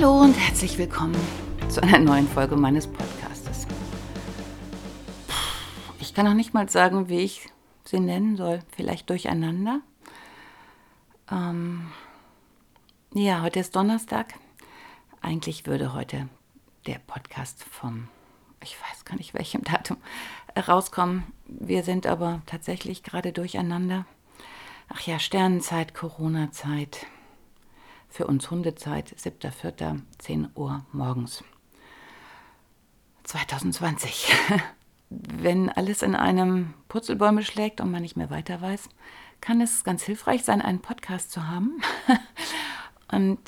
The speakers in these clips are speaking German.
Hallo und herzlich willkommen zu einer neuen Folge meines Podcastes. Ich kann noch nicht mal sagen, wie ich sie nennen soll. Vielleicht durcheinander. Ähm ja, heute ist Donnerstag. Eigentlich würde heute der Podcast vom, ich weiß gar nicht welchem Datum, rauskommen. Wir sind aber tatsächlich gerade durcheinander. Ach ja, Sternenzeit, Corona-Zeit. Für uns Hundezeit, 7.4., 10 Uhr morgens. 2020. Wenn alles in einem Purzelbäume schlägt und man nicht mehr weiter weiß, kann es ganz hilfreich sein, einen Podcast zu haben und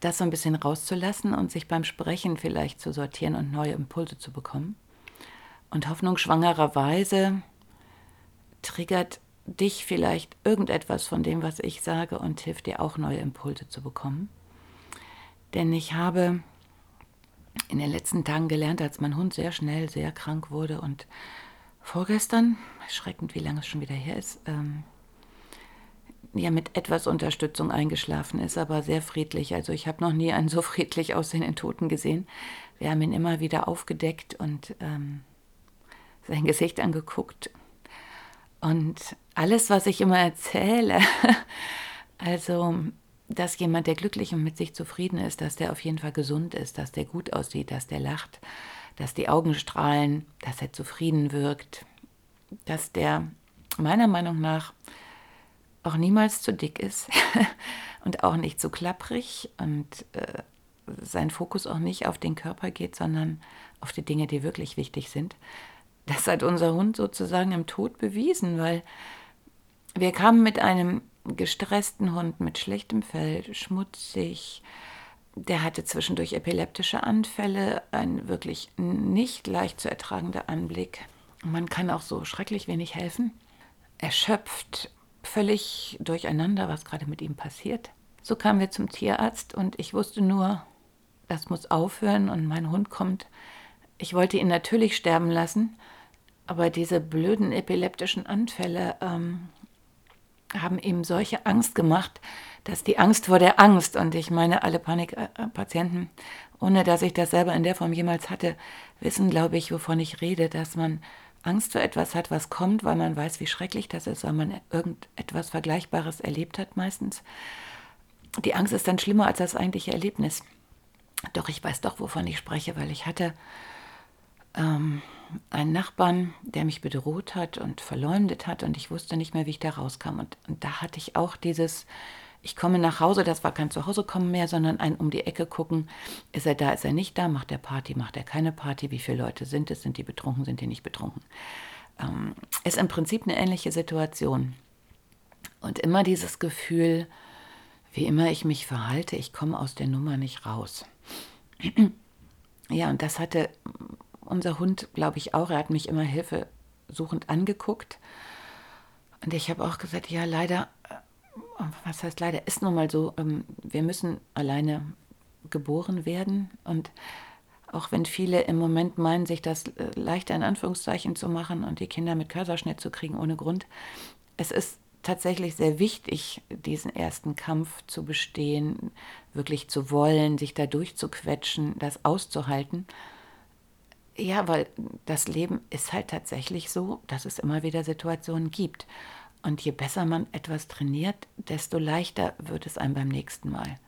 das so ein bisschen rauszulassen und sich beim Sprechen vielleicht zu sortieren und neue Impulse zu bekommen. Und hoffnungsschwangererweise triggert dich vielleicht irgendetwas von dem, was ich sage und hilft dir auch neue Impulse zu bekommen. Denn ich habe in den letzten Tagen gelernt, als mein Hund sehr schnell sehr krank wurde und vorgestern, erschreckend, wie lange es schon wieder her ist, ähm, ja mit etwas Unterstützung eingeschlafen ist, aber sehr friedlich. Also ich habe noch nie einen so friedlich aussehenden Toten gesehen. Wir haben ihn immer wieder aufgedeckt und ähm, sein Gesicht angeguckt und alles, was ich immer erzähle, also dass jemand, der glücklich und mit sich zufrieden ist, dass der auf jeden Fall gesund ist, dass der gut aussieht, dass der lacht, dass die Augen strahlen, dass er zufrieden wirkt, dass der meiner Meinung nach auch niemals zu dick ist und auch nicht zu klapprig und äh, sein Fokus auch nicht auf den Körper geht, sondern auf die Dinge, die wirklich wichtig sind. Das hat unser Hund sozusagen im Tod bewiesen, weil wir kamen mit einem gestressten Hund mit schlechtem Fell, schmutzig. Der hatte zwischendurch epileptische Anfälle, ein wirklich nicht leicht zu ertragender Anblick. Man kann auch so schrecklich wenig helfen. Erschöpft, völlig durcheinander, was gerade mit ihm passiert. So kamen wir zum Tierarzt und ich wusste nur, das muss aufhören und mein Hund kommt. Ich wollte ihn natürlich sterben lassen, aber diese blöden epileptischen Anfälle ähm, haben ihm solche Angst gemacht, dass die Angst vor der Angst, und ich meine, alle Panikpatienten, ohne dass ich das selber in der Form jemals hatte, wissen, glaube ich, wovon ich rede, dass man Angst vor etwas hat, was kommt, weil man weiß, wie schrecklich das ist, weil man irgendetwas Vergleichbares erlebt hat meistens. Die Angst ist dann schlimmer als das eigentliche Erlebnis. Doch ich weiß doch, wovon ich spreche, weil ich hatte ähm, einen Nachbarn, der mich bedroht hat und verleumdet hat und ich wusste nicht mehr, wie ich da rauskam. Und, und da hatte ich auch dieses, ich komme nach Hause, das war kein Zuhause-kommen mehr, sondern ein um die Ecke gucken, ist er da, ist er nicht da, macht er Party, macht er keine Party, wie viele Leute sind es, sind die betrunken, sind die nicht betrunken. Ähm, ist im Prinzip eine ähnliche Situation. Und immer dieses Gefühl, wie immer ich mich verhalte, ich komme aus der Nummer nicht raus. ja, und das hatte unser Hund, glaube ich, auch. Er hat mich immer hilfesuchend angeguckt. Und ich habe auch gesagt, ja, leider, äh, was heißt leider, ist nun mal so, ähm, wir müssen alleine geboren werden. Und auch wenn viele im Moment meinen, sich das äh, leichter in Anführungszeichen zu machen und die Kinder mit Kaiserschnitt zu kriegen ohne Grund, es ist tatsächlich sehr wichtig, diesen ersten Kampf zu bestehen, wirklich zu wollen, sich da durchzuquetschen, das auszuhalten. Ja, weil das Leben ist halt tatsächlich so, dass es immer wieder Situationen gibt. Und je besser man etwas trainiert, desto leichter wird es einem beim nächsten Mal.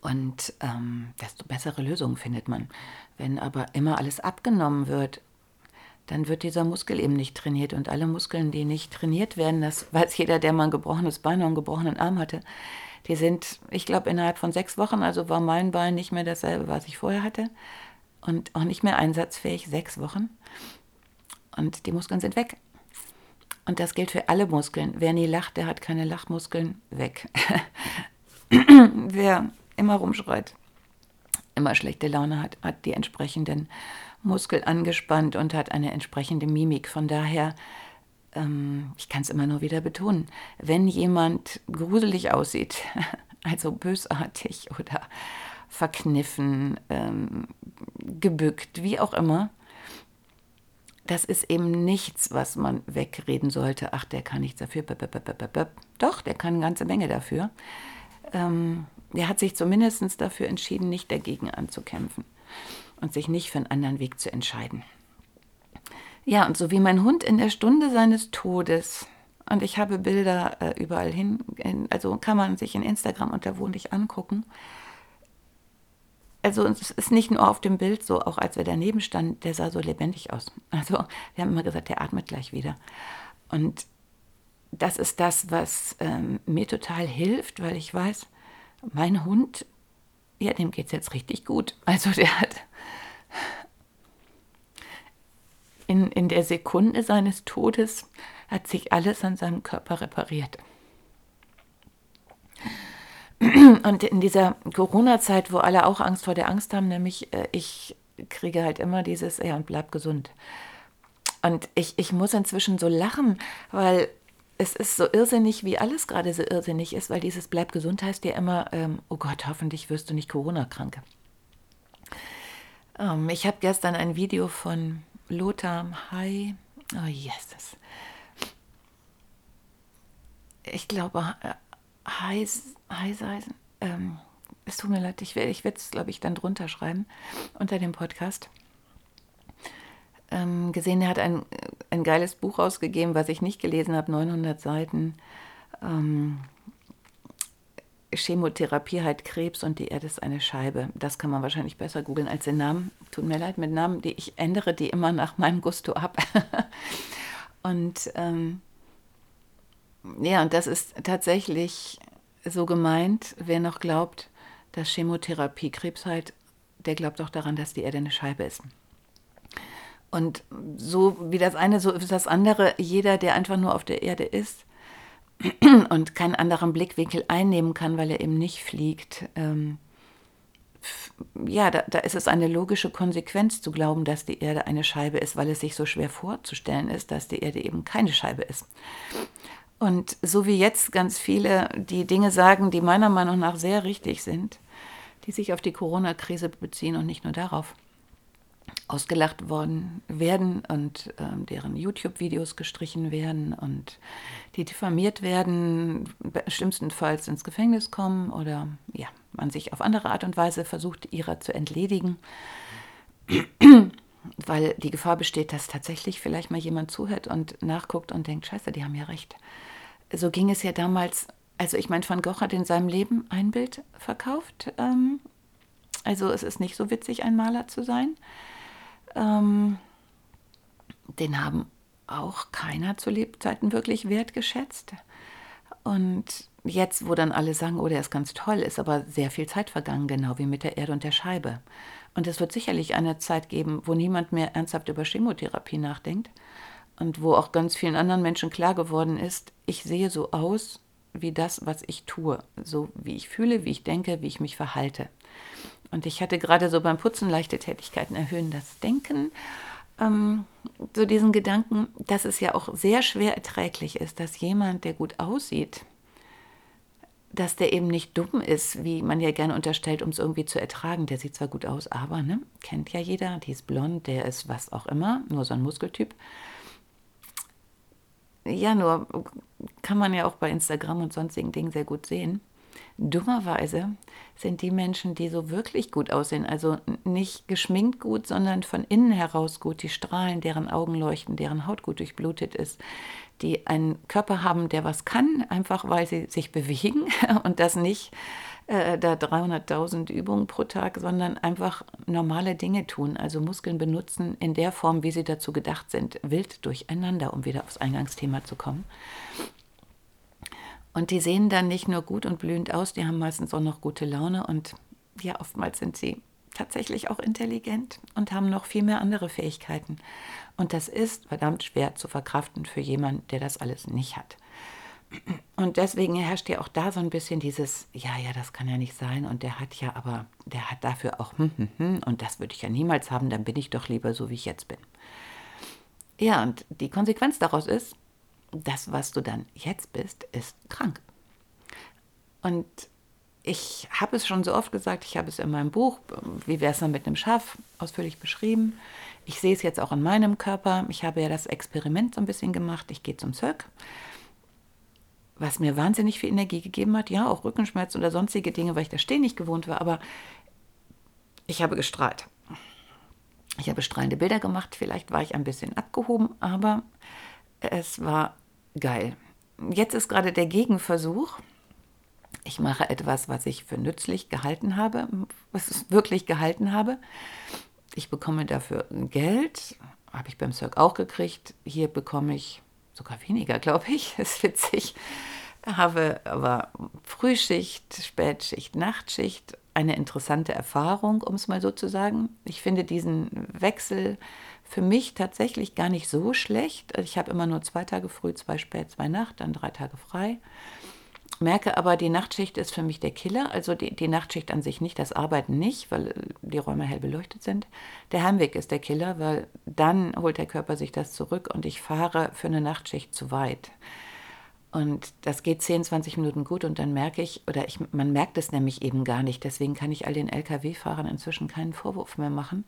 Und ähm, desto bessere Lösungen findet man. Wenn aber immer alles abgenommen wird, dann wird dieser Muskel eben nicht trainiert. Und alle Muskeln, die nicht trainiert werden, das weiß jeder, der mal ein gebrochenes Bein und einen gebrochenen Arm hatte, die sind, ich glaube, innerhalb von sechs Wochen, also war mein Bein nicht mehr dasselbe, was ich vorher hatte. Und auch nicht mehr einsatzfähig, sechs Wochen. Und die Muskeln sind weg. Und das gilt für alle Muskeln. Wer nie lacht, der hat keine Lachmuskeln, weg. Wer immer rumschreit, immer schlechte Laune hat, hat die entsprechenden Muskeln angespannt und hat eine entsprechende Mimik. Von daher, ähm, ich kann es immer nur wieder betonen, wenn jemand gruselig aussieht, also bösartig oder verkniffen, ähm, gebückt, wie auch immer, das ist eben nichts, was man wegreden sollte. Ach, der kann nichts dafür. Doch, der kann eine ganze Menge dafür. Ähm, er hat sich zumindest dafür entschieden, nicht dagegen anzukämpfen und sich nicht für einen anderen Weg zu entscheiden. Ja, und so wie mein Hund in der Stunde seines Todes, und ich habe Bilder äh, überall hin, in, also kann man sich in Instagram unter Wohnlich angucken. Also es ist nicht nur auf dem Bild so, auch als wir daneben standen, der sah so lebendig aus. Also wir haben immer gesagt, der atmet gleich wieder. Und das ist das, was ähm, mir total hilft, weil ich weiß, mein Hund, ja, dem geht es jetzt richtig gut. Also der hat in, in der Sekunde seines Todes hat sich alles an seinem Körper repariert. Und in dieser Corona-Zeit, wo alle auch Angst vor der Angst haben, nämlich äh, ich kriege halt immer dieses, ja, und bleib gesund. Und ich, ich muss inzwischen so lachen, weil es ist so irrsinnig, wie alles gerade so irrsinnig ist, weil dieses Bleib gesund heißt ja immer, ähm, oh Gott, hoffentlich wirst du nicht Corona-krank. Ähm, ich habe gestern ein Video von Lothar Hai, oh Jesus, ich glaube, Heis, Heiseisen, ähm, es tut mir leid, ich, ich werde es, glaube ich, dann drunter schreiben, unter dem Podcast ähm, gesehen, er hat ein, ein geiles Buch rausgegeben, was ich nicht gelesen habe, 900 Seiten. Ähm, Chemotherapie halt Krebs und die Erde ist eine Scheibe. Das kann man wahrscheinlich besser googeln als den Namen. Tut mir leid mit Namen, die ich ändere, die immer nach meinem Gusto ab. und ähm, ja, und das ist tatsächlich so gemeint, wer noch glaubt, dass Chemotherapie Krebs heilt, der glaubt auch daran, dass die Erde eine Scheibe ist. Und so wie das eine, so ist das andere. Jeder, der einfach nur auf der Erde ist und keinen anderen Blickwinkel einnehmen kann, weil er eben nicht fliegt, ähm, ja, da, da, ist es eine logische Konsequenz zu glauben, dass die Erde eine Scheibe ist, weil es sich so schwer vorzustellen ist, dass die Erde eben keine Scheibe ist. Und so wie jetzt ganz viele die Dinge sagen, die meiner Meinung nach sehr richtig sind, die sich auf die Corona-Krise beziehen und nicht nur darauf ausgelacht worden werden und äh, deren YouTube-Videos gestrichen werden und die diffamiert werden, schlimmstenfalls ins Gefängnis kommen oder ja, man sich auf andere Art und Weise versucht, ihrer zu entledigen, weil die Gefahr besteht, dass tatsächlich vielleicht mal jemand zuhört und nachguckt und denkt, scheiße, die haben ja recht. So ging es ja damals, also ich meine, Van Gogh hat in seinem Leben ein Bild verkauft. Ähm, also es ist nicht so witzig, ein Maler zu sein. Ähm, den haben auch keiner zu Lebzeiten wirklich wertgeschätzt. Und jetzt, wo dann alle sagen, oh, der ist ganz toll, ist aber sehr viel Zeit vergangen, genau wie mit der Erde und der Scheibe. Und es wird sicherlich eine Zeit geben, wo niemand mehr ernsthaft über Chemotherapie nachdenkt und wo auch ganz vielen anderen Menschen klar geworden ist, ich sehe so aus wie das, was ich tue, so wie ich fühle, wie ich denke, wie ich mich verhalte. Und ich hatte gerade so beim Putzen leichte Tätigkeiten erhöhen das Denken. Ähm, so diesen Gedanken, dass es ja auch sehr schwer erträglich ist, dass jemand, der gut aussieht, dass der eben nicht dumm ist, wie man ja gerne unterstellt, um es irgendwie zu ertragen. Der sieht zwar gut aus, aber, ne, kennt ja jeder, die ist blond, der ist was auch immer, nur so ein Muskeltyp. Ja, nur kann man ja auch bei Instagram und sonstigen Dingen sehr gut sehen. Dummerweise sind die Menschen, die so wirklich gut aussehen, also nicht geschminkt gut, sondern von innen heraus gut, die strahlen, deren Augen leuchten, deren Haut gut durchblutet ist, die einen Körper haben, der was kann, einfach weil sie sich bewegen und das nicht äh, da 300.000 Übungen pro Tag, sondern einfach normale Dinge tun, also Muskeln benutzen in der Form, wie sie dazu gedacht sind, wild durcheinander, um wieder aufs Eingangsthema zu kommen. Und die sehen dann nicht nur gut und blühend aus, die haben meistens auch noch gute Laune und ja, oftmals sind sie tatsächlich auch intelligent und haben noch viel mehr andere Fähigkeiten. Und das ist verdammt schwer zu verkraften für jemanden, der das alles nicht hat. Und deswegen herrscht ja auch da so ein bisschen dieses, ja, ja, das kann ja nicht sein und der hat ja aber, der hat dafür auch, hm, hm, hm, und das würde ich ja niemals haben, dann bin ich doch lieber so, wie ich jetzt bin. Ja, und die Konsequenz daraus ist, das, was du dann jetzt bist, ist krank. Und ich habe es schon so oft gesagt, ich habe es in meinem Buch, wie wäre es dann mit einem Schaf, ausführlich beschrieben. Ich sehe es jetzt auch in meinem Körper. Ich habe ja das Experiment so ein bisschen gemacht. Ich gehe zum Cirque was mir wahnsinnig viel Energie gegeben hat. Ja, auch Rückenschmerz oder sonstige Dinge, weil ich das Stehen nicht gewohnt war. Aber ich habe gestrahlt. Ich habe strahlende Bilder gemacht. Vielleicht war ich ein bisschen abgehoben, aber es war geil. Jetzt ist gerade der Gegenversuch. Ich mache etwas, was ich für nützlich gehalten habe, was ich wirklich gehalten habe. Ich bekomme dafür Geld, habe ich beim Cirque auch gekriegt. Hier bekomme ich sogar weniger, glaube ich. Das ist witzig. Habe aber Frühschicht, Spätschicht, Nachtschicht. Eine interessante Erfahrung, um es mal so zu sagen. Ich finde diesen Wechsel für mich tatsächlich gar nicht so schlecht. Ich habe immer nur zwei Tage früh, zwei spät, zwei Nacht, dann drei Tage frei. Merke aber, die Nachtschicht ist für mich der Killer. Also die, die Nachtschicht an sich nicht, das Arbeiten nicht, weil die Räume hell beleuchtet sind. Der Heimweg ist der Killer, weil dann holt der Körper sich das zurück und ich fahre für eine Nachtschicht zu weit. Und das geht 10, 20 Minuten gut und dann merke ich, oder ich, man merkt es nämlich eben gar nicht, deswegen kann ich all den Lkw-Fahrern inzwischen keinen Vorwurf mehr machen.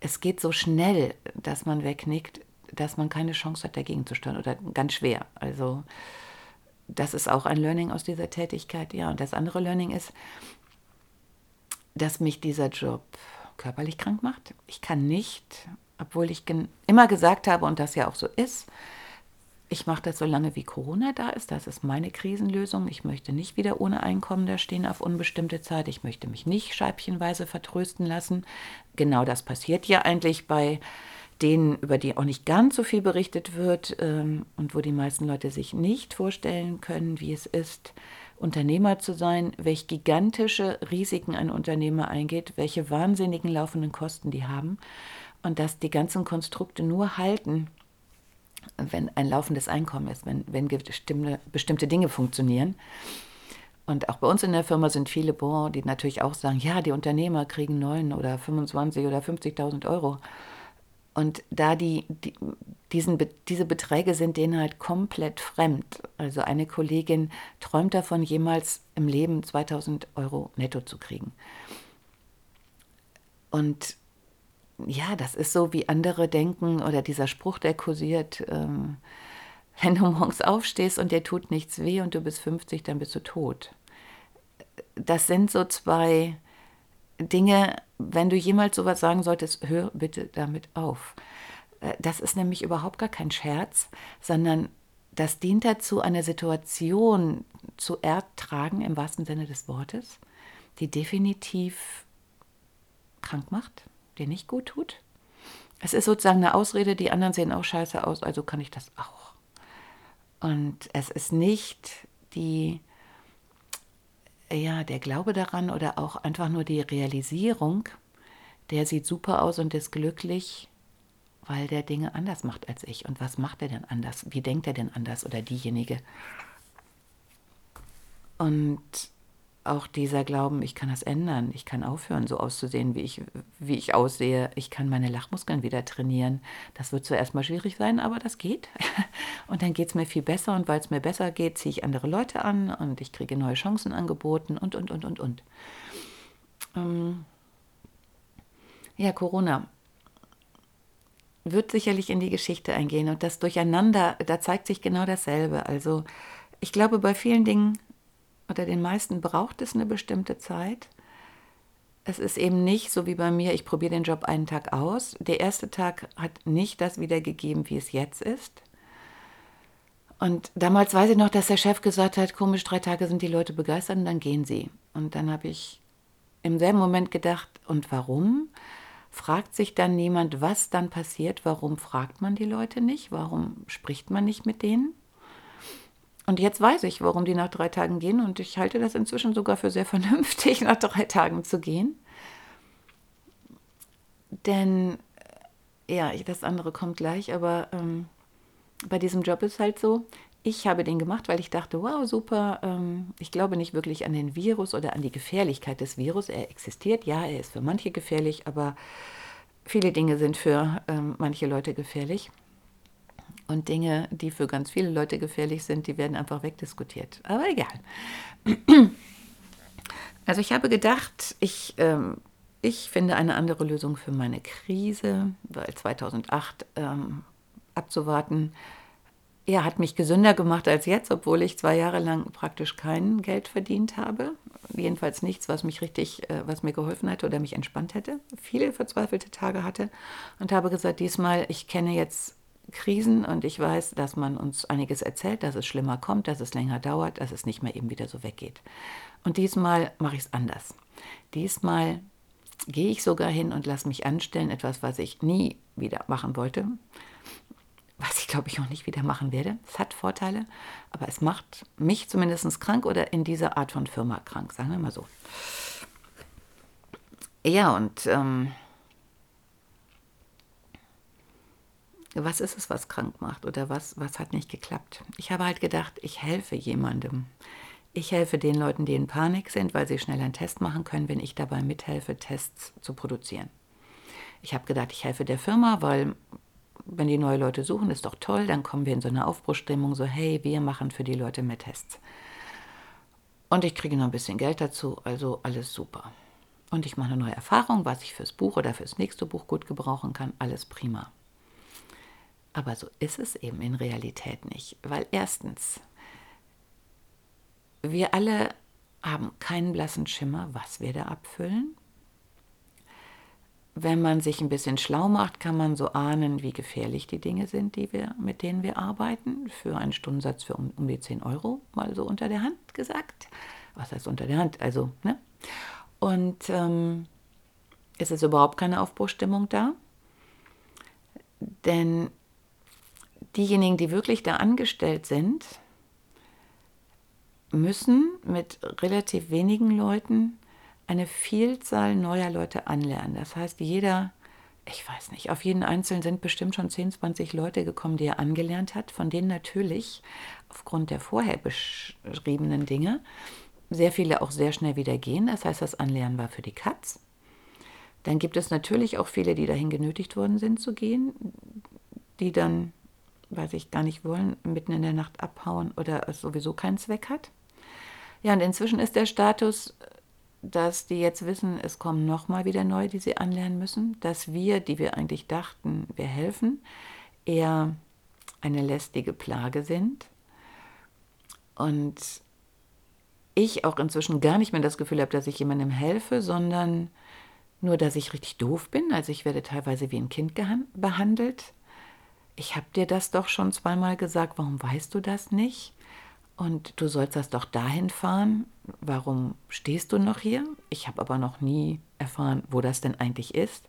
Es geht so schnell, dass man wegnickt, dass man keine Chance hat, dagegen zu steuern oder ganz schwer. Also das ist auch ein Learning aus dieser Tätigkeit. Ja, und das andere Learning ist, dass mich dieser Job körperlich krank macht. Ich kann nicht, obwohl ich immer gesagt habe, und das ja auch so ist, ich mache das so lange, wie Corona da ist. Das ist meine Krisenlösung. Ich möchte nicht wieder ohne Einkommen da stehen auf unbestimmte Zeit. Ich möchte mich nicht scheibchenweise vertrösten lassen. Genau das passiert ja eigentlich bei denen, über die auch nicht ganz so viel berichtet wird ähm, und wo die meisten Leute sich nicht vorstellen können, wie es ist, Unternehmer zu sein, welche gigantische Risiken ein Unternehmer eingeht, welche wahnsinnigen laufenden Kosten die haben und dass die ganzen Konstrukte nur halten, wenn ein laufendes Einkommen ist, wenn, wenn bestimmte, bestimmte Dinge funktionieren. Und auch bei uns in der Firma sind viele, boah, die natürlich auch sagen, ja, die Unternehmer kriegen 9 oder 25 oder 50.000 Euro. Und da die, die diesen, diese Beträge sind denen halt komplett fremd. Also eine Kollegin träumt davon, jemals im Leben 2000 Euro netto zu kriegen. Und ja, das ist so, wie andere denken oder dieser Spruch, der kursiert, ähm, wenn du morgens aufstehst und dir tut nichts weh und du bist 50, dann bist du tot. Das sind so zwei Dinge, wenn du jemals sowas sagen solltest, hör bitte damit auf. Äh, das ist nämlich überhaupt gar kein Scherz, sondern das dient dazu, eine Situation zu ertragen, im wahrsten Sinne des Wortes, die definitiv krank macht, die nicht gut tut. Es ist sozusagen eine Ausrede, die anderen sehen auch scheiße aus, also kann ich das auch. Und es ist nicht die ja, der Glaube daran oder auch einfach nur die Realisierung, der sieht super aus und ist glücklich, weil der Dinge anders macht als ich. Und was macht er denn anders? Wie denkt er denn anders oder diejenige? Und auch dieser Glauben, ich kann das ändern, ich kann aufhören, so auszusehen, wie ich, wie ich aussehe, ich kann meine Lachmuskeln wieder trainieren. Das wird zuerst mal schwierig sein, aber das geht. Und dann geht es mir viel besser und weil es mir besser geht, ziehe ich andere Leute an und ich kriege neue Chancen angeboten und, und, und, und, und. Ähm ja, Corona wird sicherlich in die Geschichte eingehen und das Durcheinander, da zeigt sich genau dasselbe. Also ich glaube, bei vielen Dingen oder den meisten braucht es eine bestimmte Zeit. Es ist eben nicht so wie bei mir, ich probiere den Job einen Tag aus. Der erste Tag hat nicht das wiedergegeben, wie es jetzt ist. Und damals weiß ich noch, dass der Chef gesagt hat, komisch, drei Tage sind die Leute begeistert und dann gehen sie. Und dann habe ich im selben Moment gedacht, und warum? Fragt sich dann niemand, was dann passiert? Warum fragt man die Leute nicht? Warum spricht man nicht mit denen? Und jetzt weiß ich, warum die nach drei Tagen gehen und ich halte das inzwischen sogar für sehr vernünftig, nach drei Tagen zu gehen. Denn, ja, das andere kommt gleich, aber ähm, bei diesem Job ist halt so, ich habe den gemacht, weil ich dachte, wow, super, ähm, ich glaube nicht wirklich an den Virus oder an die Gefährlichkeit des Virus. Er existiert, ja, er ist für manche gefährlich, aber viele Dinge sind für ähm, manche Leute gefährlich. Und Dinge, die für ganz viele Leute gefährlich sind, die werden einfach wegdiskutiert. Aber egal. Also ich habe gedacht, ich, ähm, ich finde eine andere Lösung für meine Krise, weil 2008 ähm, abzuwarten, ja, hat mich gesünder gemacht als jetzt, obwohl ich zwei Jahre lang praktisch kein Geld verdient habe. Jedenfalls nichts, was mich richtig, äh, was mir geholfen hätte oder mich entspannt hätte. Viele verzweifelte Tage hatte und habe gesagt, diesmal, ich kenne jetzt Krisen und ich weiß, dass man uns einiges erzählt, dass es schlimmer kommt, dass es länger dauert, dass es nicht mehr eben wieder so weggeht. Und diesmal mache ich es anders. Diesmal gehe ich sogar hin und lasse mich anstellen, etwas, was ich nie wieder machen wollte was ich glaube ich auch nicht wieder machen werde. Es hat Vorteile, aber es macht mich zumindest krank oder in dieser Art von Firma krank, sagen wir mal so. Ja, und ähm, was ist es, was krank macht oder was, was hat nicht geklappt? Ich habe halt gedacht, ich helfe jemandem. Ich helfe den Leuten, die in Panik sind, weil sie schnell einen Test machen können, wenn ich dabei mithelfe, Tests zu produzieren. Ich habe gedacht, ich helfe der Firma, weil wenn die neue Leute suchen, ist doch toll, dann kommen wir in so eine Aufbruchstimmung, so hey, wir machen für die Leute mehr Tests. Und ich kriege noch ein bisschen Geld dazu, also alles super. Und ich mache eine neue Erfahrung, was ich fürs Buch oder fürs nächste Buch gut gebrauchen kann, alles prima. Aber so ist es eben in Realität nicht, weil erstens, wir alle haben keinen blassen Schimmer, was wir da abfüllen wenn man sich ein bisschen schlau macht, kann man so ahnen, wie gefährlich die Dinge sind, die wir, mit denen wir arbeiten. Für einen Stundensatz für um, um die 10 Euro, mal so unter der Hand gesagt. Was heißt unter der Hand? Also, ne? Und ähm, es ist überhaupt keine Aufbruchstimmung da. Denn diejenigen, die wirklich da angestellt sind, müssen mit relativ wenigen Leuten eine Vielzahl neuer Leute anlernen. Das heißt, jeder, ich weiß nicht, auf jeden Einzelnen sind bestimmt schon 10, 20 Leute gekommen, die er angelernt hat, von denen natürlich aufgrund der vorher beschriebenen Dinge sehr viele auch sehr schnell wieder gehen. Das heißt, das Anlernen war für die Katz. Dann gibt es natürlich auch viele, die dahin genötigt worden sind zu gehen, die dann, weiß ich, gar nicht wollen, mitten in der Nacht abhauen oder es sowieso keinen Zweck hat. Ja, und inzwischen ist der Status dass die jetzt wissen, es kommen nochmal wieder neue, die sie anlernen müssen, dass wir, die wir eigentlich dachten, wir helfen, eher eine lästige Plage sind. Und ich auch inzwischen gar nicht mehr das Gefühl habe, dass ich jemandem helfe, sondern nur, dass ich richtig doof bin. Also ich werde teilweise wie ein Kind behandelt. Ich habe dir das doch schon zweimal gesagt, warum weißt du das nicht? Und du sollst das doch dahin fahren. Warum stehst du noch hier? Ich habe aber noch nie erfahren, wo das denn eigentlich ist.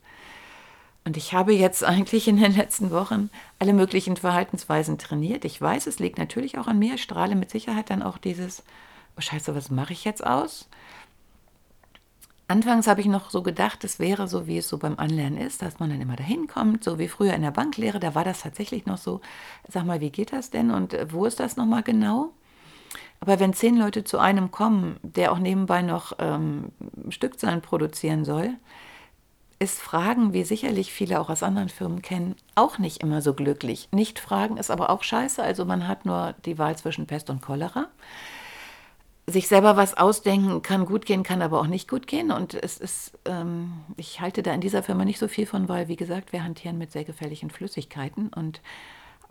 Und ich habe jetzt eigentlich in den letzten Wochen alle möglichen Verhaltensweisen trainiert. Ich weiß, es liegt natürlich auch an mir. Ich strahle mit Sicherheit dann auch dieses, oh Scheiße, was mache ich jetzt aus? Anfangs habe ich noch so gedacht, es wäre so, wie es so beim Anlernen ist, dass man dann immer dahin kommt, so wie früher in der Banklehre, da war das tatsächlich noch so. Sag mal, wie geht das denn und wo ist das nochmal genau? Aber wenn zehn Leute zu einem kommen, der auch nebenbei noch ähm, Stückzahlen produzieren soll, ist Fragen, wie sicherlich viele auch aus anderen Firmen kennen, auch nicht immer so glücklich. Nicht fragen ist aber auch scheiße. Also man hat nur die Wahl zwischen Pest und Cholera. Sich selber was ausdenken kann gut gehen, kann aber auch nicht gut gehen. Und es ist, ähm, ich halte da in dieser Firma nicht so viel von, weil, wie gesagt, wir hantieren mit sehr gefährlichen Flüssigkeiten und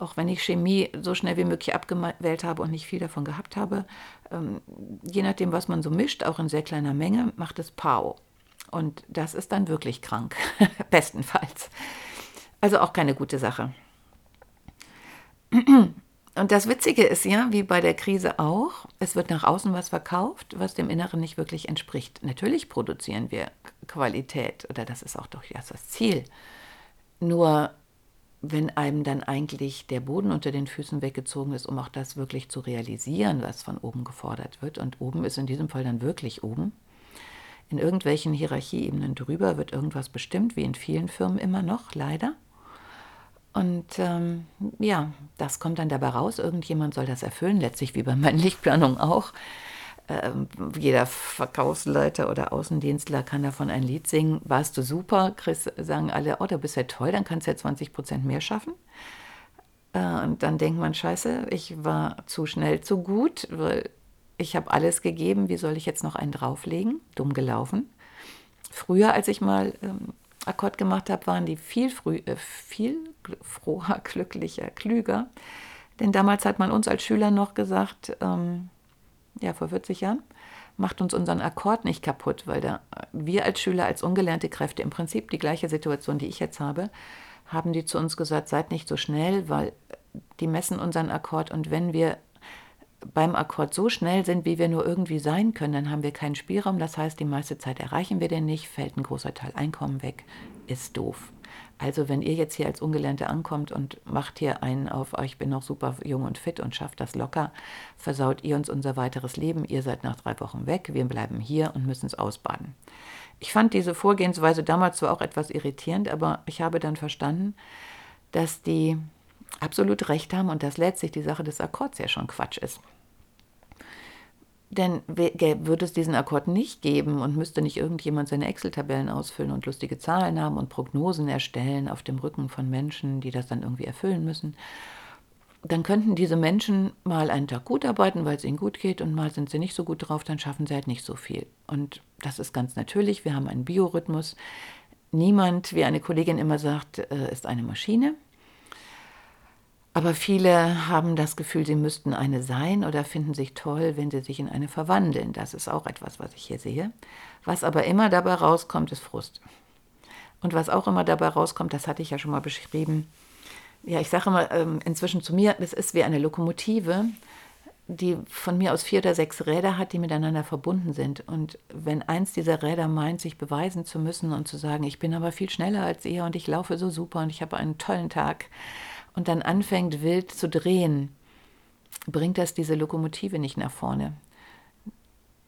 auch wenn ich Chemie so schnell wie möglich abgewählt habe und nicht viel davon gehabt habe, ähm, je nachdem, was man so mischt, auch in sehr kleiner Menge, macht es Pau. Und das ist dann wirklich krank, bestenfalls. Also auch keine gute Sache. Und das Witzige ist ja, wie bei der Krise auch, es wird nach außen was verkauft, was dem Inneren nicht wirklich entspricht. Natürlich produzieren wir Qualität oder das ist auch durchaus das Ziel. Nur wenn einem dann eigentlich der Boden unter den Füßen weggezogen ist, um auch das wirklich zu realisieren, was von oben gefordert wird, und oben ist in diesem Fall dann wirklich oben, in irgendwelchen Hierarchieebenen drüber wird irgendwas bestimmt, wie in vielen Firmen immer noch, leider. Und ähm, ja, das kommt dann dabei raus. Irgendjemand soll das erfüllen, letztlich wie bei meinen Lichtplanungen auch. Ähm, jeder Verkaufsleiter oder Außendienstler kann davon ein Lied singen. Warst du super? Chris, sagen alle, oh, du bist ja toll, dann kannst du ja 20 Prozent mehr schaffen. Äh, und dann denkt man, scheiße, ich war zu schnell zu gut, weil ich habe alles gegeben, wie soll ich jetzt noch einen drauflegen? Dumm gelaufen. Früher, als ich mal ähm, Akkord gemacht habe, waren die viel, früh, äh, viel froher, glücklicher, klüger. Denn damals hat man uns als Schüler noch gesagt, ähm, ja, vor 40 Jahren, macht uns unseren Akkord nicht kaputt, weil da, wir als Schüler, als ungelernte Kräfte, im Prinzip die gleiche Situation, die ich jetzt habe, haben die zu uns gesagt, seid nicht so schnell, weil die messen unseren Akkord und wenn wir beim Akkord so schnell sind, wie wir nur irgendwie sein können, dann haben wir keinen Spielraum. Das heißt, die meiste Zeit erreichen wir den nicht, fällt ein großer Teil Einkommen weg, ist doof. Also wenn ihr jetzt hier als Ungelernte ankommt und macht hier einen auf, oh, ich bin noch super jung und fit und schafft das locker, versaut ihr uns unser weiteres Leben. Ihr seid nach drei Wochen weg, wir bleiben hier und müssen es ausbaden. Ich fand diese Vorgehensweise damals zwar auch etwas irritierend, aber ich habe dann verstanden, dass die absolut recht haben und dass letztlich die Sache des Akkords ja schon Quatsch ist. Denn würde es diesen Akkord nicht geben und müsste nicht irgendjemand seine Excel-Tabellen ausfüllen und lustige Zahlen haben und Prognosen erstellen auf dem Rücken von Menschen, die das dann irgendwie erfüllen müssen, dann könnten diese Menschen mal einen Tag gut arbeiten, weil es ihnen gut geht und mal sind sie nicht so gut drauf, dann schaffen sie halt nicht so viel. Und das ist ganz natürlich, wir haben einen Biorhythmus. Niemand, wie eine Kollegin immer sagt, äh, ist eine Maschine. Aber viele haben das Gefühl, sie müssten eine sein oder finden sich toll, wenn sie sich in eine verwandeln. Das ist auch etwas, was ich hier sehe. Was aber immer dabei rauskommt, ist Frust. Und was auch immer dabei rauskommt, das hatte ich ja schon mal beschrieben. Ja, ich sage immer ähm, inzwischen zu mir, es ist wie eine Lokomotive, die von mir aus vier oder sechs Räder hat, die miteinander verbunden sind. Und wenn eins dieser Räder meint, sich beweisen zu müssen und zu sagen, ich bin aber viel schneller als ihr und ich laufe so super und ich habe einen tollen Tag, und dann anfängt wild zu drehen, bringt das diese Lokomotive nicht nach vorne.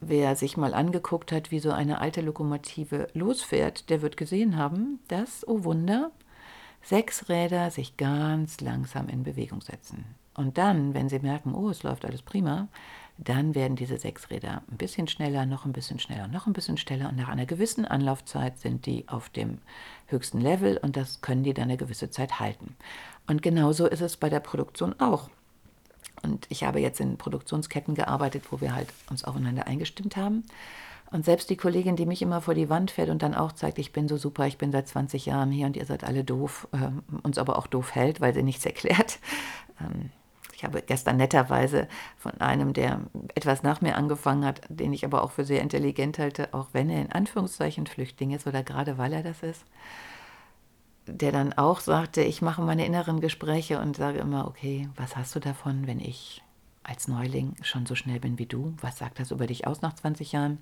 Wer sich mal angeguckt hat, wie so eine alte Lokomotive losfährt, der wird gesehen haben, dass, oh Wunder, sechs Räder sich ganz langsam in Bewegung setzen. Und dann, wenn sie merken, oh, es läuft alles prima, dann werden diese sechs Räder ein bisschen schneller, noch ein bisschen schneller, noch ein bisschen schneller und nach einer gewissen Anlaufzeit sind die auf dem höchsten Level und das können die dann eine gewisse Zeit halten. Und genauso ist es bei der Produktion auch. Und ich habe jetzt in Produktionsketten gearbeitet, wo wir halt uns aufeinander eingestimmt haben. Und selbst die Kollegin, die mich immer vor die Wand fährt und dann auch zeigt, ich bin so super, ich bin seit 20 Jahren hier und ihr seid alle doof, äh, uns aber auch doof hält, weil sie nichts erklärt. Ähm, ich habe gestern netterweise von einem, der etwas nach mir angefangen hat, den ich aber auch für sehr intelligent halte, auch wenn er in Anführungszeichen Flüchtling ist oder gerade weil er das ist, der dann auch sagte, ich mache meine inneren Gespräche und sage immer, okay, was hast du davon, wenn ich als Neuling schon so schnell bin wie du? Was sagt das über dich aus nach 20 Jahren?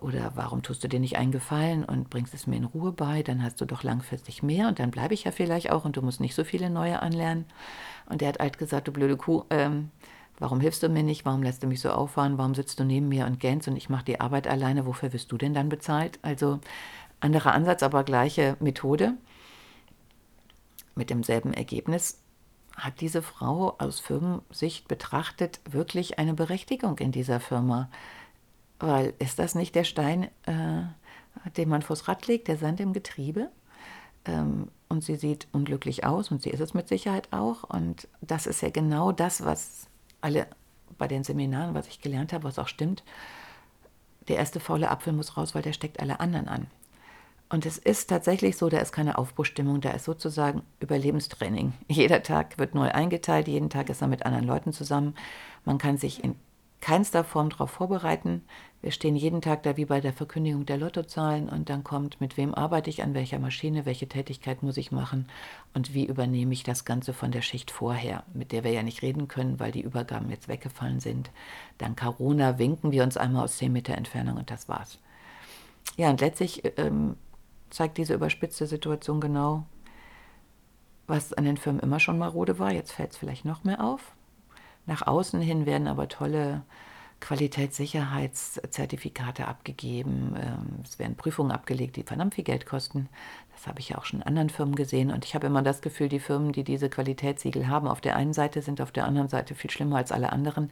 Oder warum tust du dir nicht einen Gefallen und bringst es mir in Ruhe bei? Dann hast du doch langfristig mehr und dann bleibe ich ja vielleicht auch und du musst nicht so viele neue anlernen. Und er hat halt gesagt, du blöde Kuh, ähm, warum hilfst du mir nicht? Warum lässt du mich so auffahren? Warum sitzt du neben mir und gähnst und ich mache die Arbeit alleine? Wofür wirst du denn dann bezahlt? Also anderer Ansatz, aber gleiche Methode mit demselben Ergebnis, hat diese Frau aus Firmensicht betrachtet wirklich eine Berechtigung in dieser Firma. Weil ist das nicht der Stein, äh, den man vors Rad legt, der Sand im Getriebe? Ähm, und sie sieht unglücklich aus und sie ist es mit Sicherheit auch. Und das ist ja genau das, was alle bei den Seminaren, was ich gelernt habe, was auch stimmt. Der erste faule Apfel muss raus, weil der steckt alle anderen an. Und es ist tatsächlich so, da ist keine Aufbruchstimmung, da ist sozusagen Überlebenstraining. Jeder Tag wird neu eingeteilt, jeden Tag ist er mit anderen Leuten zusammen. Man kann sich in keinster Form darauf vorbereiten. Wir stehen jeden Tag da wie bei der Verkündigung der Lottozahlen und dann kommt, mit wem arbeite ich, an welcher Maschine, welche Tätigkeit muss ich machen und wie übernehme ich das Ganze von der Schicht vorher, mit der wir ja nicht reden können, weil die Übergaben jetzt weggefallen sind. Dann Corona winken wir uns einmal aus 10 Meter Entfernung und das war's. Ja, und letztlich ähm, zeigt diese überspitzte Situation genau, was an den Firmen immer schon marode war. Jetzt fällt es vielleicht noch mehr auf. Nach außen hin werden aber tolle Qualitätssicherheitszertifikate abgegeben. Ähm, es werden Prüfungen abgelegt, die verdammt viel Geld kosten. Das habe ich ja auch schon in anderen Firmen gesehen. Und ich habe immer das Gefühl, die Firmen, die diese Qualitätssiegel haben, auf der einen Seite sind auf der anderen Seite viel schlimmer als alle anderen,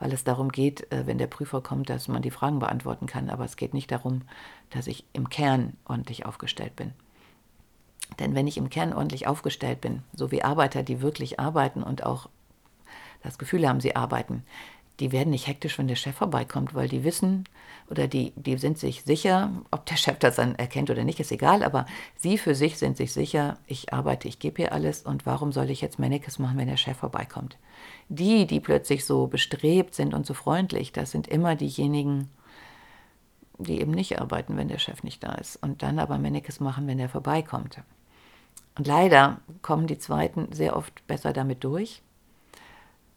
weil es darum geht, äh, wenn der Prüfer kommt, dass man die Fragen beantworten kann. Aber es geht nicht darum, dass ich im Kern ordentlich aufgestellt bin. Denn wenn ich im Kern ordentlich aufgestellt bin, so wie Arbeiter, die wirklich arbeiten und auch das Gefühl haben, sie arbeiten, die werden nicht hektisch, wenn der Chef vorbeikommt, weil die wissen oder die, die sind sich sicher, ob der Chef das dann erkennt oder nicht, ist egal, aber sie für sich sind sich sicher, ich arbeite, ich gebe hier alles und warum soll ich jetzt Mannekes machen, wenn der Chef vorbeikommt? Die, die plötzlich so bestrebt sind und so freundlich, das sind immer diejenigen, die eben nicht arbeiten, wenn der Chef nicht da ist und dann aber Mannekes machen, wenn der vorbeikommt. Und leider kommen die Zweiten sehr oft besser damit durch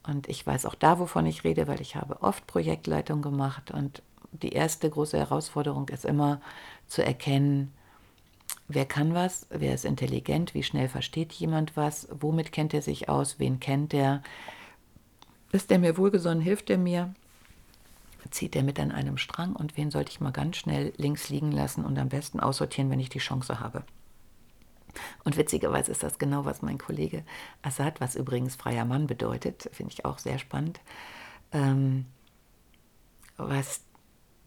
und ich weiß auch da, wovon ich rede, weil ich habe oft Projektleitung gemacht. Und die erste große Herausforderung ist immer zu erkennen, wer kann was, wer ist intelligent, wie schnell versteht jemand was, womit kennt er sich aus, wen kennt er, ist er mir wohlgesonnen, hilft er mir, zieht er mit an einem Strang und wen sollte ich mal ganz schnell links liegen lassen und am besten aussortieren, wenn ich die Chance habe. Und witzigerweise ist das genau, was mein Kollege Assad, was übrigens freier Mann bedeutet, finde ich auch sehr spannend, ähm, was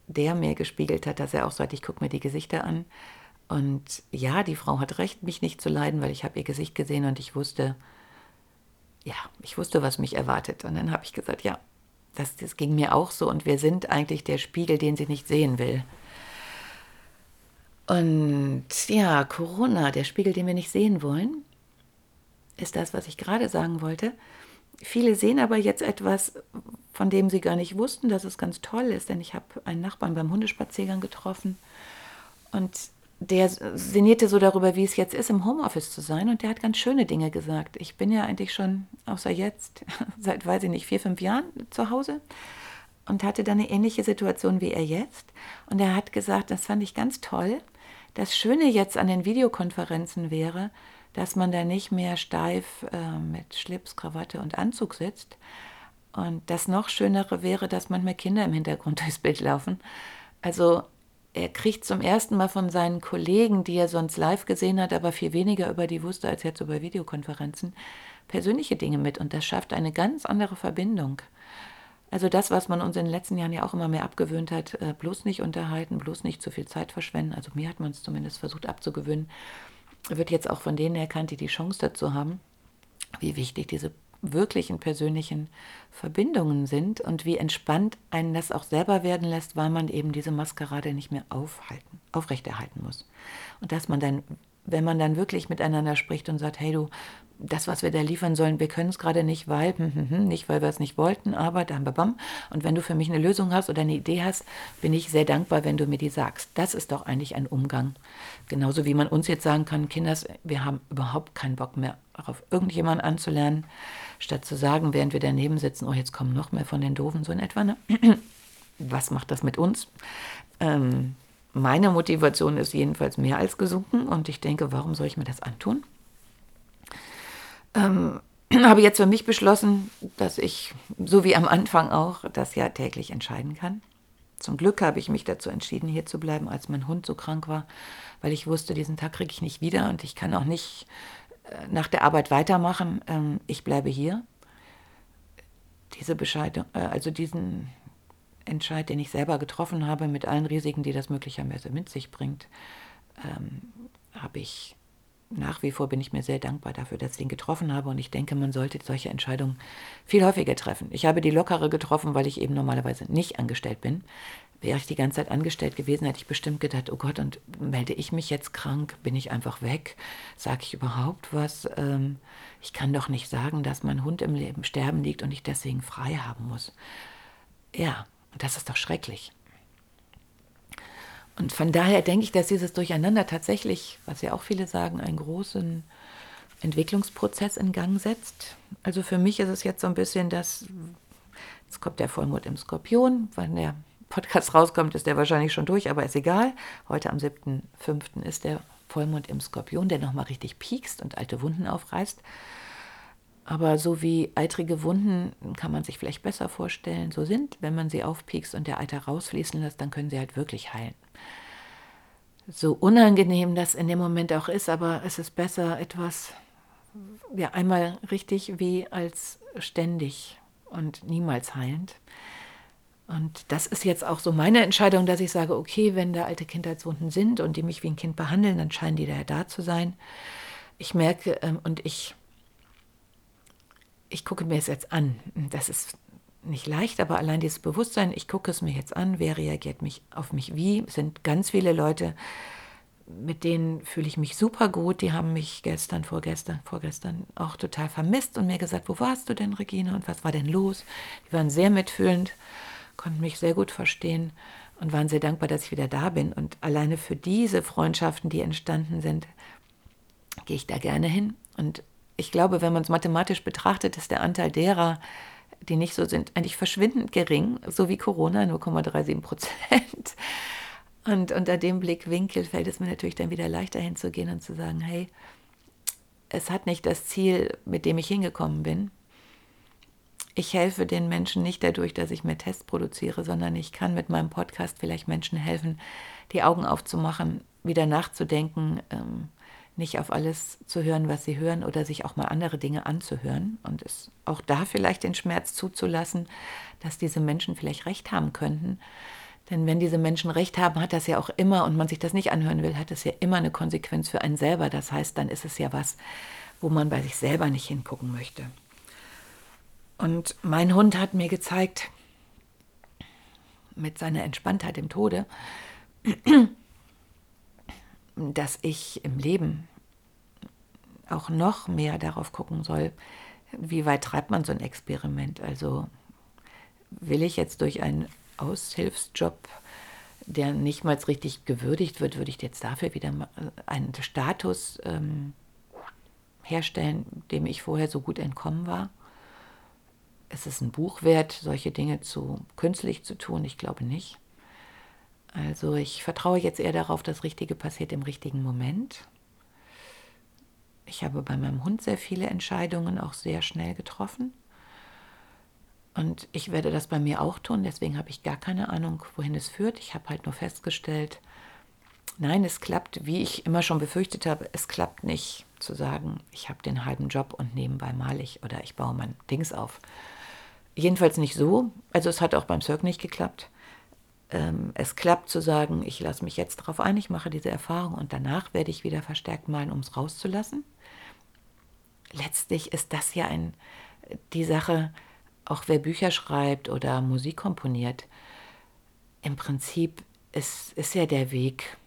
der mir gespiegelt hat, dass er auch sagt, ich gucke mir die Gesichter an. Und ja, die Frau hat recht, mich nicht zu leiden, weil ich habe ihr Gesicht gesehen und ich wusste, ja, ich wusste, was mich erwartet. Und dann habe ich gesagt, ja, das, das ging mir auch so und wir sind eigentlich der Spiegel, den sie nicht sehen will. Und ja, Corona, der Spiegel, den wir nicht sehen wollen, ist das, was ich gerade sagen wollte. Viele sehen aber jetzt etwas, von dem sie gar nicht wussten, dass es ganz toll ist, denn ich habe einen Nachbarn beim Hundespaziergang getroffen und der sinnierte so darüber, wie es jetzt ist, im Homeoffice zu sein und der hat ganz schöne Dinge gesagt. Ich bin ja eigentlich schon, außer jetzt, seit, weiß ich nicht, vier, fünf Jahren zu Hause und hatte dann eine ähnliche Situation wie er jetzt und er hat gesagt, das fand ich ganz toll, das Schöne jetzt an den Videokonferenzen wäre, dass man da nicht mehr steif äh, mit Schlips, Krawatte und Anzug sitzt. Und das noch Schönere wäre, dass manchmal Kinder im Hintergrund durchs Bild laufen. Also er kriegt zum ersten Mal von seinen Kollegen, die er sonst live gesehen hat, aber viel weniger über die wusste als jetzt über Videokonferenzen, persönliche Dinge mit. Und das schafft eine ganz andere Verbindung. Also das, was man uns in den letzten Jahren ja auch immer mehr abgewöhnt hat, äh, bloß nicht unterhalten, bloß nicht zu viel Zeit verschwenden. Also mir hat man es zumindest versucht abzugewöhnen. Wird jetzt auch von denen erkannt, die die Chance dazu haben, wie wichtig diese wirklichen persönlichen Verbindungen sind und wie entspannt einen das auch selber werden lässt, weil man eben diese Maskerade nicht mehr aufhalten, aufrechterhalten muss. Und dass man dann, wenn man dann wirklich miteinander spricht und sagt, hey du, das, was wir da liefern sollen, wir können es gerade nicht, weil, hm, hm, hm, nicht weil wir es nicht wollten, aber dann babam. Und wenn du für mich eine Lösung hast oder eine Idee hast, bin ich sehr dankbar, wenn du mir die sagst. Das ist doch eigentlich ein Umgang. Genauso wie man uns jetzt sagen kann, Kinders, wir haben überhaupt keinen Bock mehr auf irgendjemanden anzulernen, statt zu sagen, während wir daneben sitzen, oh, jetzt kommen noch mehr von den Doofen, so in etwa. Ne? Was macht das mit uns? Ähm, meine Motivation ist jedenfalls mehr als gesunken und ich denke, warum soll ich mir das antun? Ähm, habe jetzt für mich beschlossen, dass ich, so wie am Anfang auch, das ja täglich entscheiden kann. Zum Glück habe ich mich dazu entschieden, hier zu bleiben, als mein Hund so krank war, weil ich wusste, diesen Tag kriege ich nicht wieder und ich kann auch nicht nach der Arbeit weitermachen. Ähm, ich bleibe hier. Diese Bescheid, äh, also diesen Entscheid, den ich selber getroffen habe, mit allen Risiken, die das möglicherweise mit sich bringt, ähm, habe ich nach wie vor bin ich mir sehr dankbar dafür, dass ich den getroffen habe und ich denke, man sollte solche Entscheidungen viel häufiger treffen. Ich habe die lockere getroffen, weil ich eben normalerweise nicht angestellt bin. Wäre ich die ganze Zeit angestellt gewesen, hätte ich bestimmt gedacht, oh Gott, und melde ich mich jetzt krank? Bin ich einfach weg? Sage ich überhaupt was? Ähm, ich kann doch nicht sagen, dass mein Hund im Leben sterben liegt und ich deswegen frei haben muss. Ja, das ist doch schrecklich. Und von daher denke ich, dass dieses Durcheinander tatsächlich, was ja auch viele sagen, einen großen Entwicklungsprozess in Gang setzt. Also für mich ist es jetzt so ein bisschen das, jetzt kommt der Vollmond im Skorpion, wenn der Podcast rauskommt, ist der wahrscheinlich schon durch, aber ist egal. Heute am 7.5. ist der Vollmond im Skorpion, der nochmal richtig piekst und alte Wunden aufreißt. Aber so wie eitrige Wunden kann man sich vielleicht besser vorstellen, so sind, wenn man sie aufpiekst und der Eiter rausfließen lässt, dann können sie halt wirklich heilen. So unangenehm das in dem Moment auch ist, aber es ist besser etwas, ja, einmal richtig wie als ständig und niemals heilend. Und das ist jetzt auch so meine Entscheidung, dass ich sage, okay, wenn da alte Kindheitswunden sind und die mich wie ein Kind behandeln, dann scheinen die da da zu sein. Ich merke ähm, und ich ich gucke mir es jetzt an. Das ist nicht leicht, aber allein dieses Bewusstsein, ich gucke es mir jetzt an, wer reagiert mich auf mich wie. Es sind ganz viele Leute, mit denen fühle ich mich super gut. Die haben mich gestern, vorgestern, vorgestern auch total vermisst und mir gesagt, wo warst du denn, Regina, und was war denn los? Die waren sehr mitfühlend, konnten mich sehr gut verstehen und waren sehr dankbar, dass ich wieder da bin. Und alleine für diese Freundschaften, die entstanden sind, gehe ich da gerne hin. Und ich glaube, wenn man es mathematisch betrachtet, ist der Anteil derer, die nicht so sind, eigentlich verschwindend gering, so wie Corona, 0,37 Prozent. Und unter dem Blickwinkel fällt es mir natürlich dann wieder leichter hinzugehen und zu sagen, hey, es hat nicht das Ziel, mit dem ich hingekommen bin. Ich helfe den Menschen nicht dadurch, dass ich mehr Tests produziere, sondern ich kann mit meinem Podcast vielleicht Menschen helfen, die Augen aufzumachen, wieder nachzudenken, ähm, nicht auf alles zu hören, was sie hören oder sich auch mal andere Dinge anzuhören und es auch da vielleicht den Schmerz zuzulassen, dass diese Menschen vielleicht recht haben könnten. Denn wenn diese Menschen recht haben, hat das ja auch immer, und man sich das nicht anhören will, hat es ja immer eine Konsequenz für einen selber. Das heißt, dann ist es ja was, wo man bei sich selber nicht hingucken möchte. Und mein Hund hat mir gezeigt, mit seiner Entspanntheit im Tode, dass ich im Leben auch noch mehr darauf gucken soll, wie weit treibt man so ein Experiment. Also will ich jetzt durch einen Aushilfsjob, der nicht mal richtig gewürdigt wird, würde ich jetzt dafür wieder einen Status ähm, herstellen, dem ich vorher so gut entkommen war. Es ist ein Buch wert, solche Dinge zu künstlich zu tun. Ich glaube nicht. Also ich vertraue jetzt eher darauf, dass das Richtige passiert im richtigen Moment. Ich habe bei meinem Hund sehr viele Entscheidungen auch sehr schnell getroffen. Und ich werde das bei mir auch tun, deswegen habe ich gar keine Ahnung, wohin es führt. Ich habe halt nur festgestellt, nein, es klappt, wie ich immer schon befürchtet habe, es klappt nicht zu sagen, ich habe den halben Job und nebenbei male ich oder ich baue mein Dings auf. Jedenfalls nicht so. Also es hat auch beim Cirque nicht geklappt ähm, es klappt zu sagen, ich lasse mich jetzt darauf ein, ich mache diese Erfahrung und danach werde ich wieder verstärkt malen, um es rauszulassen. Letztlich ist das ja ein, die Sache, auch wer Bücher schreibt oder Musik komponiert, im Prinzip ist, ist ja der Weg,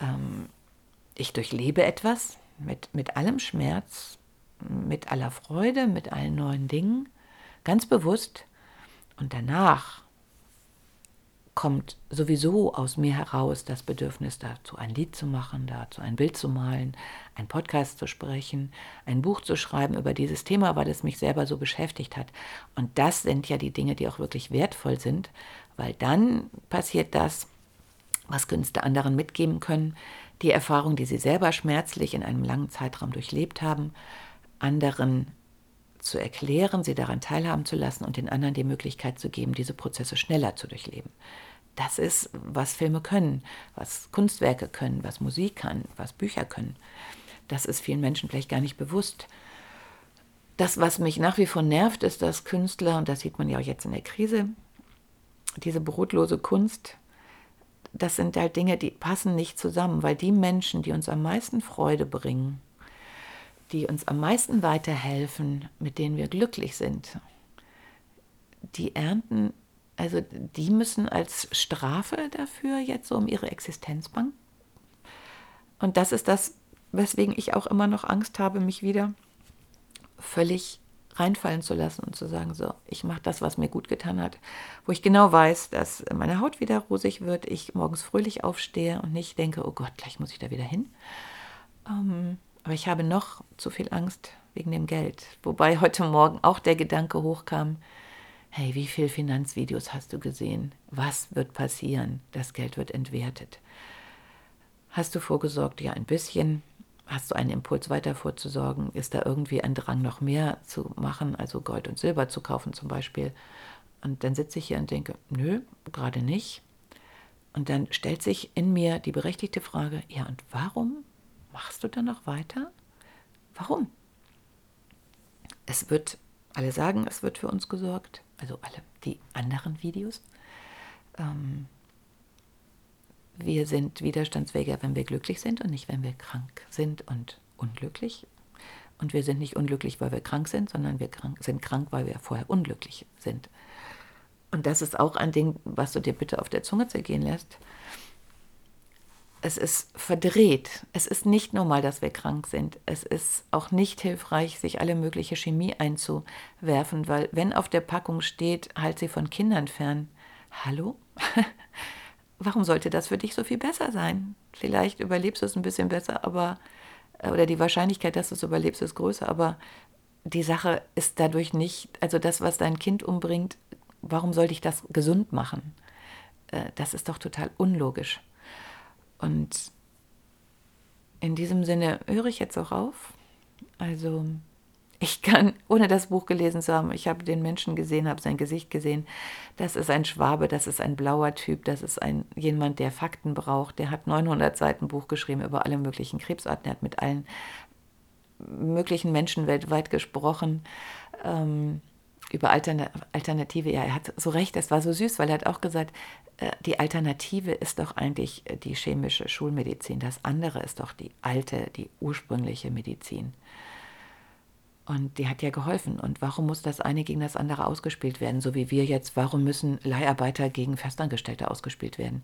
ähm, ich durchlebe etwas mit, mit allem Schmerz, mit aller Freude, mit allen neuen Dingen, ganz bewusst. Und danach kommt sowieso aus mir heraus das Bedürfnis dazu, ein Lied zu machen, dazu ein Bild zu malen, einen Podcast zu sprechen, ein Buch zu schreiben über dieses Thema, weil es mich selber so beschäftigt hat. Und das sind ja die Dinge, die auch wirklich wertvoll sind, weil dann passiert das, was Künstler anderen mitgeben können, die Erfahrung, die sie selber schmerzlich in einem langen Zeitraum durchlebt haben, anderen zu erklären, sie daran teilhaben zu lassen und den anderen die Möglichkeit zu geben, diese Prozesse schneller zu durchleben. Das ist, was Filme können, was Kunstwerke können, was Musik kann, was Bücher können. Das ist vielen Menschen vielleicht gar nicht bewusst. Das, was mich nach wie vor nervt, ist, dass Künstler, und das sieht man ja auch jetzt in der Krise, diese brotlose Kunst, das sind halt Dinge, die passen nicht zusammen, weil die Menschen, die uns am meisten Freude bringen, die uns am meisten weiterhelfen, mit denen wir glücklich sind, die ernten, also die müssen als Strafe dafür jetzt so um ihre Existenz bangen. Und das ist das, weswegen ich auch immer noch Angst habe, mich wieder völlig reinfallen zu lassen und zu sagen, so, ich mache das, was mir gut getan hat, wo ich genau weiß, dass meine Haut wieder rosig wird, ich morgens fröhlich aufstehe und nicht denke, oh Gott, gleich muss ich da wieder hin. Ähm, aber ich habe noch zu viel Angst wegen dem Geld. Wobei heute Morgen auch der Gedanke hochkam, hey, wie viele Finanzvideos hast du gesehen? Was wird passieren? Das Geld wird entwertet. Hast du vorgesorgt? Ja, ein bisschen. Hast du einen Impuls weiter vorzusorgen? Ist da irgendwie ein Drang, noch mehr zu machen, also Gold und Silber zu kaufen zum Beispiel? Und dann sitze ich hier und denke, nö, gerade nicht. Und dann stellt sich in mir die berechtigte Frage, ja, und warum machst du dann noch weiter? Warum? Es wird, alle sagen, es wird für uns gesorgt, also alle die anderen Videos. Ähm, wir sind widerstandsfähiger, wenn wir glücklich sind und nicht, wenn wir krank sind und unglücklich. Und wir sind nicht unglücklich, weil wir krank sind, sondern wir krank, sind krank, weil wir vorher unglücklich sind. Und das ist auch ein Ding, was du dir bitte auf der Zunge zergehen lässt. Es ist verdreht. Es ist nicht normal, dass wir krank sind. Es ist auch nicht hilfreich, sich alle mögliche Chemie einzuwerfen, weil wenn auf der Packung steht, halt sie von Kindern fern. Hallo? warum sollte das für dich so viel besser sein? Vielleicht überlebst du es ein bisschen besser, aber äh, oder die Wahrscheinlichkeit, dass du es überlebst, ist größer, aber die Sache ist dadurch nicht, also das, was dein Kind umbringt, warum sollte ich das gesund machen? Äh, das ist doch total unlogisch. Und in diesem Sinne höre ich jetzt auch auf. Also ich kann, ohne das Buch gelesen zu haben, ich habe den Menschen gesehen, habe sein Gesicht gesehen. Das ist ein Schwabe, das ist ein blauer Typ, das ist ein jemand, der Fakten braucht. Der hat 900 Seiten Buch geschrieben über alle möglichen Krebsarten. Er hat mit allen möglichen Menschen weltweit gesprochen. Ähm, über Altern Alternative, ja, er hat so recht, das war so süß, weil er hat auch gesagt, äh, die Alternative ist doch eigentlich die chemische Schulmedizin. Das andere ist doch die alte, die ursprüngliche Medizin. Und die hat ja geholfen. Und warum muss das eine gegen das andere ausgespielt werden, so wie wir jetzt? Warum müssen Leiharbeiter gegen Festangestellte ausgespielt werden?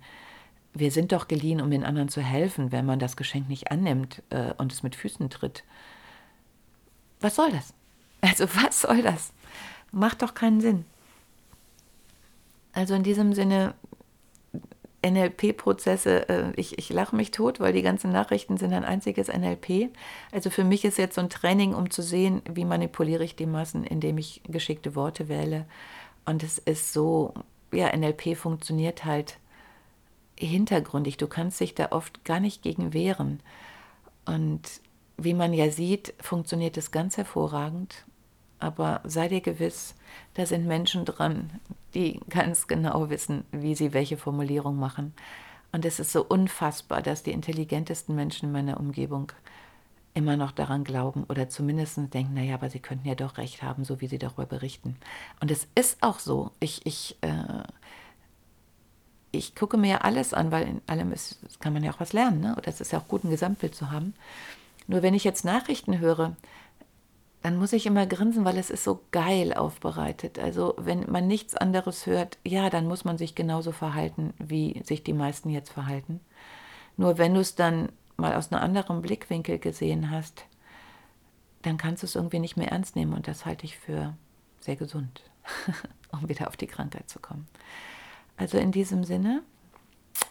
Wir sind doch geliehen, um den anderen zu helfen, wenn man das Geschenk nicht annimmt äh, und es mit Füßen tritt. Was soll das? Also was soll das? Macht doch keinen Sinn. Also in diesem Sinne NLP-Prozesse, äh, ich, ich lache mich tot, weil die ganzen Nachrichten sind ein einziges NLP. Also für mich ist jetzt so ein Training, um zu sehen, wie manipuliere ich die Massen, indem ich geschickte Worte wähle. Und es ist so, ja, NLP funktioniert halt hintergründig. Du kannst dich da oft gar nicht gegen wehren. Und wie man ja sieht, funktioniert es ganz hervorragend. Aber sei dir gewiss, da sind Menschen dran, die ganz genau wissen, wie sie welche Formulierung machen. Und es ist so unfassbar, dass die intelligentesten Menschen in meiner Umgebung immer noch daran glauben oder zumindest denken, naja, aber sie könnten ja doch recht haben, so wie sie darüber berichten. Und es ist auch so. Ich, ich, äh, ich gucke mir ja alles an, weil in allem ist, kann man ja auch was lernen. Ne? Oder es ist ja auch gut, ein Gesamtbild zu haben. Nur wenn ich jetzt Nachrichten höre, dann muss ich immer grinsen, weil es ist so geil aufbereitet. Also wenn man nichts anderes hört, ja, dann muss man sich genauso verhalten, wie sich die meisten jetzt verhalten. Nur wenn du es dann mal aus einem anderen Blickwinkel gesehen hast, dann kannst du es irgendwie nicht mehr ernst nehmen und das halte ich für sehr gesund, um wieder auf die Krankheit zu kommen. Also in diesem Sinne,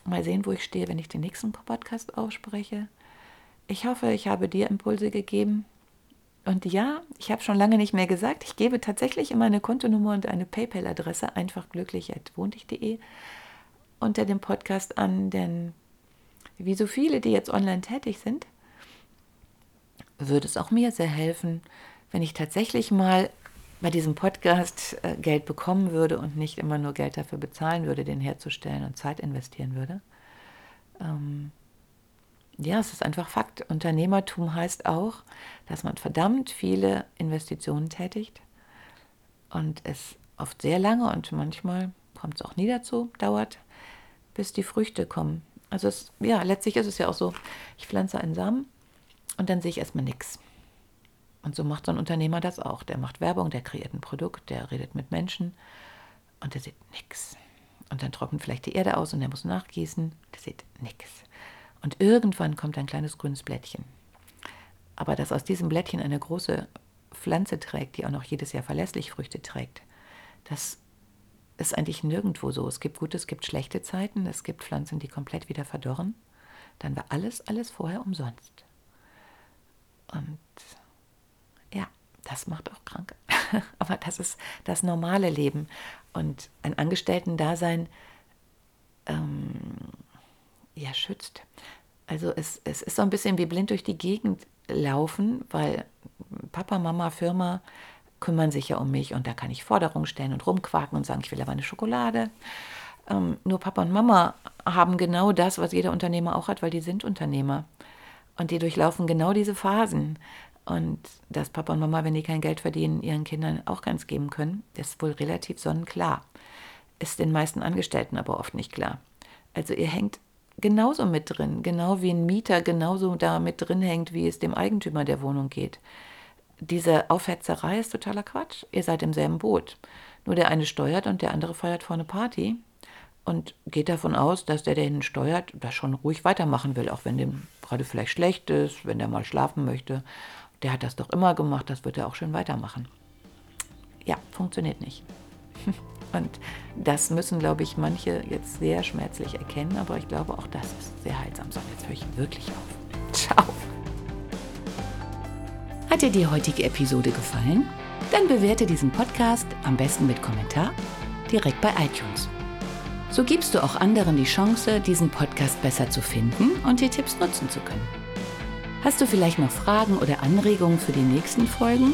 mal sehen, wo ich stehe, wenn ich den nächsten Podcast ausspreche. Ich hoffe, ich habe dir Impulse gegeben, und ja, ich habe schon lange nicht mehr gesagt, ich gebe tatsächlich immer eine Kontonummer und eine PayPal-Adresse einfach glücklich.wohndich.de unter dem Podcast an, denn wie so viele, die jetzt online tätig sind, würde es auch mir sehr helfen, wenn ich tatsächlich mal bei diesem Podcast äh, Geld bekommen würde und nicht immer nur Geld dafür bezahlen würde, den herzustellen und Zeit investieren würde. Ähm, ja, es ist einfach Fakt. Unternehmertum heißt auch, dass man verdammt viele Investitionen tätigt und es oft sehr lange und manchmal kommt es auch nie dazu, dauert, bis die Früchte kommen. Also es, ja, letztlich ist es ja auch so, ich pflanze einen Samen und dann sehe ich erstmal nichts. Und so macht so ein Unternehmer das auch. Der macht Werbung, der kreiert ein Produkt, der redet mit Menschen und der sieht nichts. Und dann trocknet vielleicht die Erde aus und der muss nachgießen, der sieht nichts. Und irgendwann kommt ein kleines grünes Blättchen. Aber dass aus diesem Blättchen eine große Pflanze trägt, die auch noch jedes Jahr verlässlich Früchte trägt. Das ist eigentlich nirgendwo so. Es gibt gute, es gibt schlechte Zeiten, es gibt Pflanzen, die komplett wieder verdorren. Dann war alles, alles vorher umsonst. Und ja, das macht auch krank. Aber das ist das normale Leben. Und ein Angestellten-Dasein ähm, ja, schützt. Also es, es ist so ein bisschen wie blind durch die Gegend laufen, weil Papa, Mama, Firma kümmern sich ja um mich und da kann ich Forderungen stellen und rumquaken und sagen, ich will aber eine Schokolade. Ähm, nur Papa und Mama haben genau das, was jeder Unternehmer auch hat, weil die sind Unternehmer. Und die durchlaufen genau diese Phasen. Und dass Papa und Mama, wenn die kein Geld verdienen, ihren Kindern auch ganz geben können, ist wohl relativ sonnenklar. Ist den meisten Angestellten aber oft nicht klar. Also ihr hängt genauso mit drin, genau wie ein Mieter genauso da mit drin hängt, wie es dem Eigentümer der Wohnung geht. Diese Aufhetzerei ist totaler Quatsch. Ihr seid im selben Boot. Nur der eine steuert und der andere feiert vorne Party und geht davon aus, dass der, der ihn steuert, das schon ruhig weitermachen will, auch wenn dem gerade vielleicht schlecht ist, wenn der mal schlafen möchte. Der hat das doch immer gemacht, das wird er auch schön weitermachen. Ja, funktioniert nicht. Und das müssen, glaube ich, manche jetzt sehr schmerzlich erkennen, aber ich glaube, auch das ist sehr heilsam. So, jetzt höre ich wirklich auf. Ciao. Hat dir die heutige Episode gefallen? Dann bewerte diesen Podcast am besten mit Kommentar direkt bei iTunes. So gibst du auch anderen die Chance, diesen Podcast besser zu finden und die Tipps nutzen zu können. Hast du vielleicht noch Fragen oder Anregungen für die nächsten Folgen?